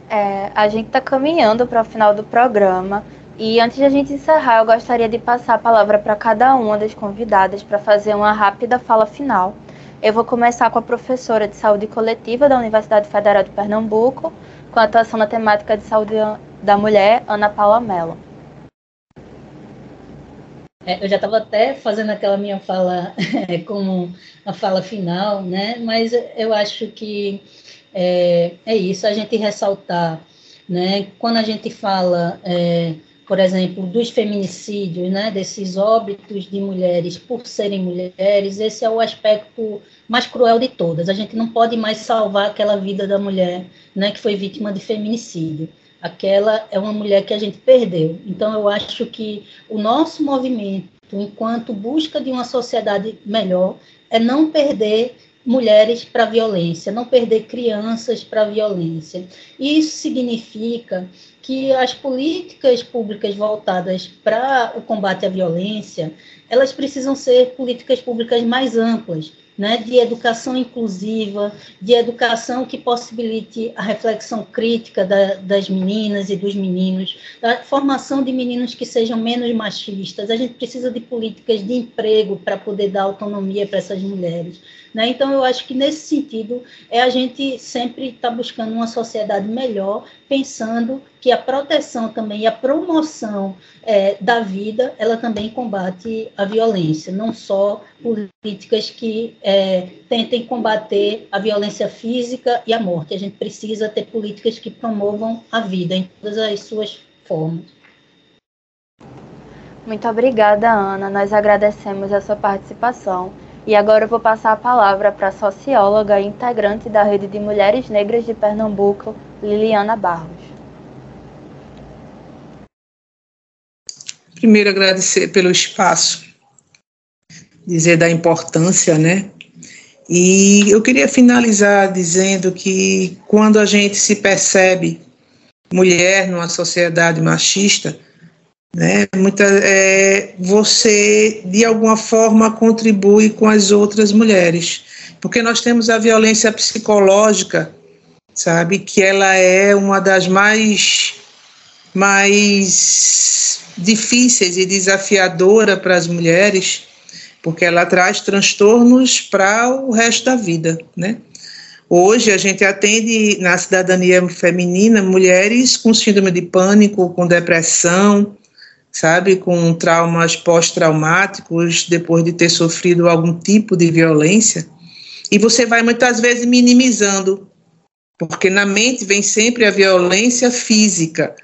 É, a gente está caminhando para o final do programa. E antes de a gente encerrar, eu gostaria de passar a palavra para cada uma das convidadas para fazer uma rápida fala final. Eu vou começar com a professora de saúde coletiva da Universidade Federal de Pernambuco, com atuação na temática de saúde da mulher, Ana Paula Mello. É, eu já estava até fazendo aquela minha fala *laughs* é, como a fala final, né? Mas eu acho que é, é isso, a gente ressaltar, né? Quando a gente fala é, por exemplo, dos feminicídios, né, desses óbitos de mulheres por serem mulheres, esse é o aspecto mais cruel de todas. A gente não pode mais salvar aquela vida da mulher né, que foi vítima de feminicídio. Aquela é uma mulher que a gente perdeu. Então, eu acho que o nosso movimento, enquanto busca de uma sociedade melhor, é não perder mulheres para a violência, não perder crianças para a violência. Isso significa que as políticas públicas voltadas para o combate à violência, elas precisam ser políticas públicas mais amplas, né, de educação inclusiva, de educação que possibilite a reflexão crítica da, das meninas e dos meninos, da formação de meninos que sejam menos machistas. A gente precisa de políticas de emprego para poder dar autonomia para essas mulheres. Né? Então, eu acho que nesse sentido é a gente sempre estar tá buscando uma sociedade melhor, pensando que a proteção também e a promoção é, da vida, ela também combate a violência, não só políticas que é, tentem combater a violência física e a morte. A gente precisa ter políticas que promovam a vida em todas as suas formas. Muito obrigada, Ana. Nós agradecemos a sua participação. E agora eu vou passar a palavra para a socióloga e integrante da Rede de Mulheres Negras de Pernambuco, Liliana Barros. Primeiro, agradecer pelo espaço, dizer da importância, né? E eu queria finalizar dizendo que quando a gente se percebe mulher numa sociedade machista, né, muita, é, você de alguma forma contribui com as outras mulheres, porque nós temos a violência psicológica, sabe, que ela é uma das mais mais difíceis e desafiadora para as mulheres, porque ela traz transtornos para o resto da vida, né? Hoje a gente atende na cidadania feminina mulheres com síndrome de pânico, com depressão, sabe, com traumas pós-traumáticos depois de ter sofrido algum tipo de violência. E você vai muitas vezes minimizando, porque na mente vem sempre a violência física,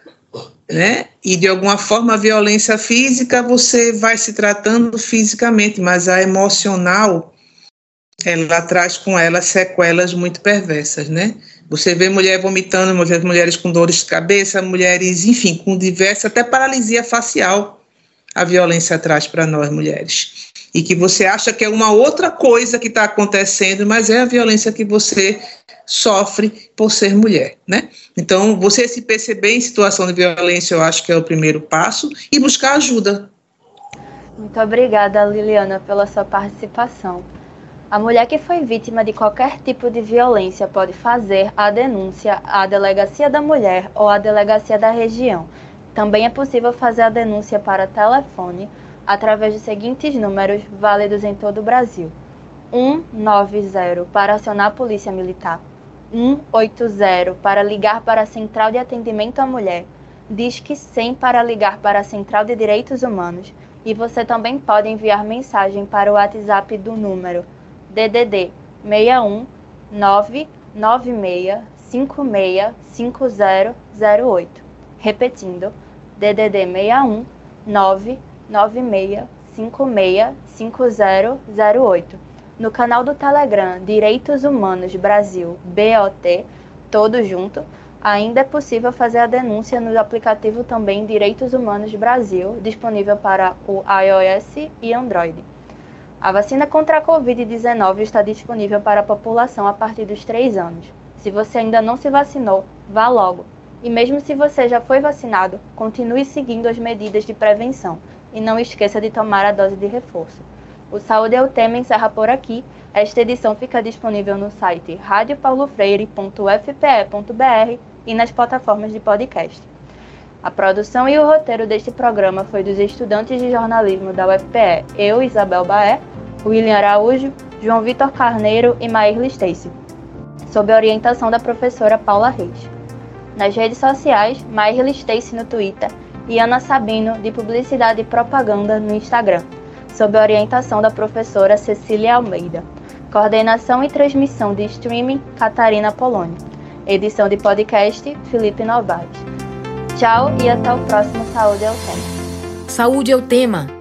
né? E de alguma forma a violência física você vai se tratando fisicamente, mas a emocional ela traz com ela sequelas muito perversas, né? Você vê mulher vomitando, mulheres, mulheres com dores de cabeça, mulheres, enfim, com diversa, até paralisia facial, a violência traz para nós mulheres. E que você acha que é uma outra coisa que está acontecendo, mas é a violência que você sofre por ser mulher, né? Então, você se perceber em situação de violência, eu acho que é o primeiro passo, e buscar ajuda. Muito obrigada, Liliana, pela sua participação. A mulher que foi vítima de qualquer tipo de violência pode fazer a denúncia à Delegacia da Mulher ou à Delegacia da Região. Também é possível fazer a denúncia para telefone através dos seguintes números válidos em todo o Brasil: 190 para acionar a Polícia Militar, 180 para ligar para a Central de Atendimento à Mulher, Disque 100 para ligar para a Central de Direitos Humanos e você também pode enviar mensagem para o WhatsApp do número DDD 61 996 56 5008. Repetindo, DDD 61 996 56 5008. No canal do Telegram Direitos Humanos Brasil BOT, todo junto, ainda é possível fazer a denúncia no aplicativo também Direitos Humanos Brasil, disponível para o iOS e Android. A vacina contra a Covid-19 está disponível para a população a partir dos 3 anos. Se você ainda não se vacinou, vá logo. E mesmo se você já foi vacinado, continue seguindo as medidas de prevenção e não esqueça de tomar a dose de reforço. O Saúde é o Tema encerra por aqui. Esta edição fica disponível no site radiopaulofreire.fpe.br e nas plataformas de podcast. A produção e o roteiro deste programa foi dos estudantes de jornalismo da UFPE, eu, Isabel Baé, William Araújo, João Vitor Carneiro e Maír Stacy, sob a orientação da professora Paula Reis. Nas redes sociais, Maír Stacy no Twitter e Ana Sabino, de Publicidade e Propaganda, no Instagram, sob orientação da professora Cecília Almeida. Coordenação e transmissão de streaming, Catarina Polônio. Edição de podcast, Felipe Novaes. Tchau e até o próximo Saúde é o Tema. Saúde é o Tema